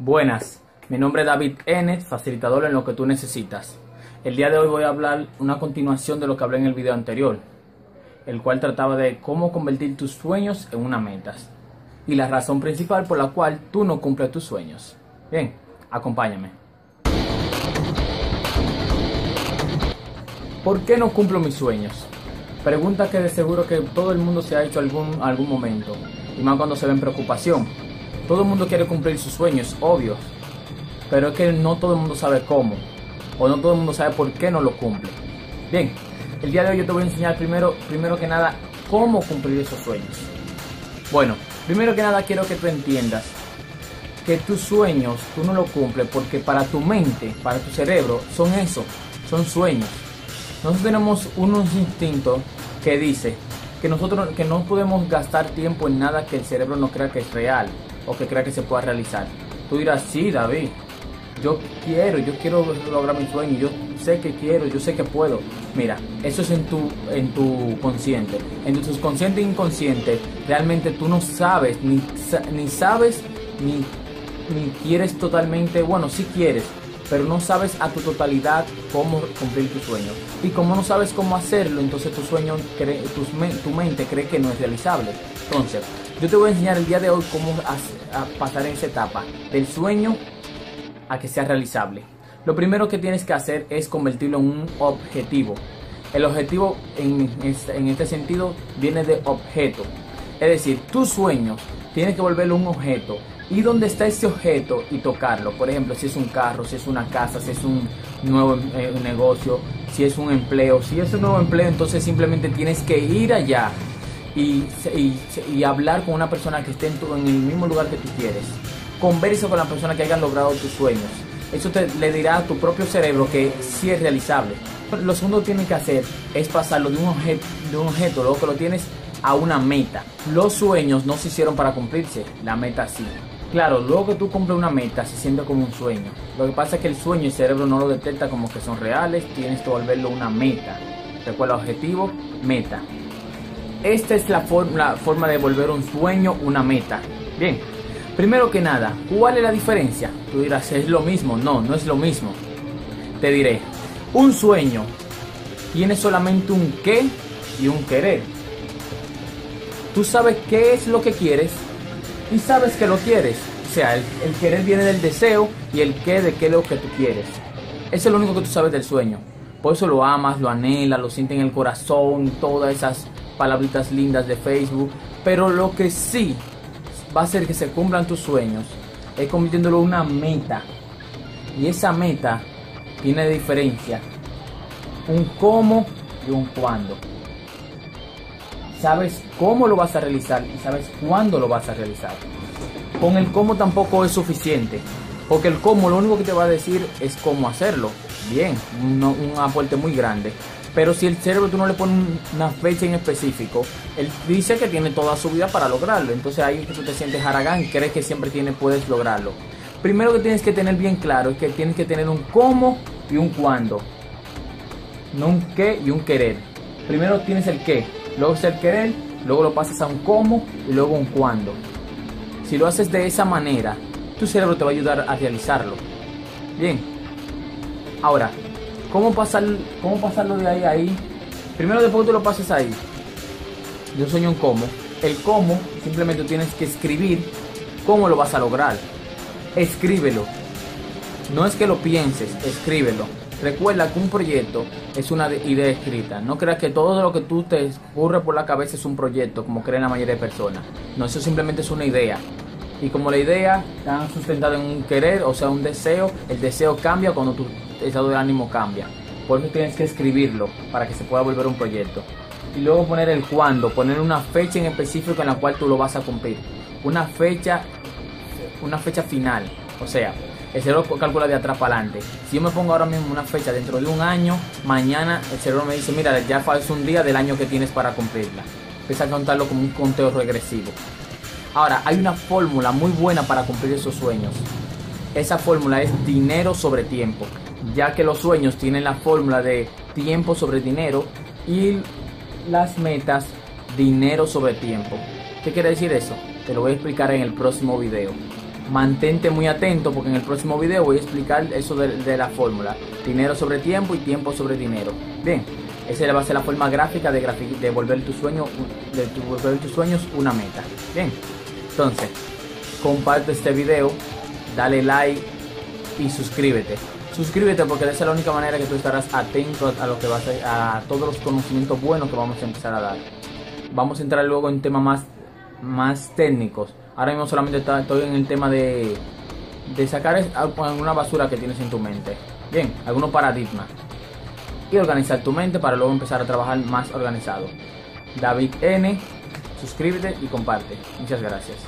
Buenas, mi nombre es David N, facilitador en lo que tú necesitas. El día de hoy voy a hablar una continuación de lo que hablé en el video anterior, el cual trataba de cómo convertir tus sueños en una meta y la razón principal por la cual tú no cumples tus sueños. Bien, acompáñame. ¿Por qué no cumplo mis sueños? Pregunta que de seguro que todo el mundo se ha hecho algún algún momento, y más cuando se ve en preocupación. Todo el mundo quiere cumplir sus sueños, obvio, pero es que no todo el mundo sabe cómo, o no todo el mundo sabe por qué no lo cumple. Bien, el día de hoy yo te voy a enseñar primero, primero que nada cómo cumplir esos sueños. Bueno, primero que nada quiero que tú entiendas que tus sueños tú no lo cumples porque para tu mente, para tu cerebro, son eso, son sueños. Nosotros tenemos unos instintos que dice que nosotros que no podemos gastar tiempo en nada que el cerebro no crea que es real o que crea que se pueda realizar. Tú dirás, sí, David, yo quiero, yo quiero lograr mi sueño, yo sé que quiero, yo sé que puedo. Mira, eso es en tu, en tu consciente. En tu subconsciente e inconsciente, realmente tú no sabes, ni, ni sabes, ni, ni quieres totalmente, bueno, sí quieres, pero no sabes a tu totalidad cómo cumplir tu sueño. Y como no sabes cómo hacerlo, entonces tu sueño, cree, tu, tu mente cree que no es realizable. Entonces, yo te voy a enseñar el día de hoy cómo pasar esa etapa del sueño a que sea realizable. Lo primero que tienes que hacer es convertirlo en un objetivo. El objetivo en, en este sentido viene de objeto. Es decir, tus sueños tienes que volverlo un objeto. Y dónde está ese objeto y tocarlo. Por ejemplo, si es un carro, si es una casa, si es un nuevo eh, negocio, si es un empleo. Si es un nuevo empleo, entonces simplemente tienes que ir allá y, hablar con una persona que esté en, el mismo lugar que tú quieres. Conversa con la persona que haya logrado tus sueños. Eso te, le dirá a tu propio cerebro que sí es realizable. Lo segundo que tienes que hacer es pasarlo de un, objeto, de un luego que lo tienes, a una meta. Los sueños no se hicieron para cumplirse, la meta sí. Claro, luego que tú cumples una meta se siente como un sueño. Lo que pasa es que el sueño el cerebro no lo detecta como que son reales, tienes que volverlo una meta. Recuerda objetivo, meta. Esta es la, forma de volver un sueño una meta. Bien, primero que nada, ¿cuál es la diferencia? Tú dirás, es lo mismo. No, no es lo mismo. Te diré, un sueño tiene solamente un qué y un querer. Tú sabes qué es lo que quieres y sabes que lo quieres. O sea, el, el, querer viene del deseo y el qué de qué es lo que tú quieres. Eso es lo único que tú sabes del sueño. Por eso lo amas, lo anhelas, lo sientes en el corazón, todas esas palabritas lindas de Facebook, pero lo que sí va a hacer que se cumplan tus sueños es convirtiéndolo en una meta. Y esa meta tiene diferencia. Un cómo y un cuándo. Sabes cómo lo vas a realizar y sabes cuándo lo vas a realizar. Con el cómo tampoco es suficiente. Porque el cómo lo único que te va a decir es cómo hacerlo. Bien, un, un aporte muy grande. Pero si el cerebro tú no le pones una fecha en específico, él dice que tiene toda su vida para lograrlo. Entonces ahí es que tú te sientes haragán, crees que siempre puedes lograrlo. Primero que tienes que tener bien claro es que tienes que tener un cómo y un cuándo. No un qué y un querer. Primero tienes el qué, luego es el querer, luego lo pasas a un cómo y luego un cuándo. Si lo haces de esa manera, tu cerebro te va a ayudar a realizarlo. Bien. Ahora, ¿Cómo, pasar, ¿Cómo pasarlo de ahí a ahí? Primero después tú lo pases ahí. Yo sueño un cómo. El cómo simplemente tienes que escribir cómo lo vas a lograr. Escríbelo. No es que lo pienses, escríbelo. Recuerda que un proyecto es una idea escrita. No creas que todo lo que tú te ocurre por la cabeza es un proyecto, como creen la mayoría de personas. No, eso simplemente es una idea. Y como la idea está sustentada en un querer, o sea, un deseo, el deseo cambia cuando tu estado de ánimo cambia. Por eso tienes que escribirlo para que se pueda volver un proyecto. Y luego poner el cuándo, poner una fecha en específico en la cual tú lo vas a cumplir. Una fecha, una fecha final. O sea, el cerebro calcula de atrás para adelante. Si yo me pongo ahora mismo una fecha dentro de un año, mañana el cerebro me dice, mira, ya falta un día del año que tienes para cumplirla. Empieza a contarlo como un conteo regresivo. Ahora, hay una fórmula muy buena para cumplir esos sueños. Esa fórmula es dinero sobre tiempo ya que los sueños tienen la fórmula de tiempo sobre dinero y las metas dinero sobre tiempo. ¿Qué quiere decir eso? Te lo voy a explicar en el próximo video. mantente muy atento porque en el próximo video voy a explicar eso de, la fórmula. Dinero sobre tiempo y tiempo sobre dinero. Bien, esa va a ser la forma gráfica de, de volver tus sueños de volver tus sueños una meta. Bien, entonces, comparte este video, dale like y suscríbete. Suscríbete porque esa es la única manera que tú estarás atento a lo que vas a, a todos los conocimientos buenos que vamos a empezar a dar. Vamos a entrar luego en temas más, más técnicos Ahora mismo solamente estoy en el tema de, de sacar alguna basura que tienes en tu mente. Bien, algunos paradigmas. Y organizar tu mente para luego empezar a trabajar más organizado. David N, suscríbete y comparte. Muchas gracias.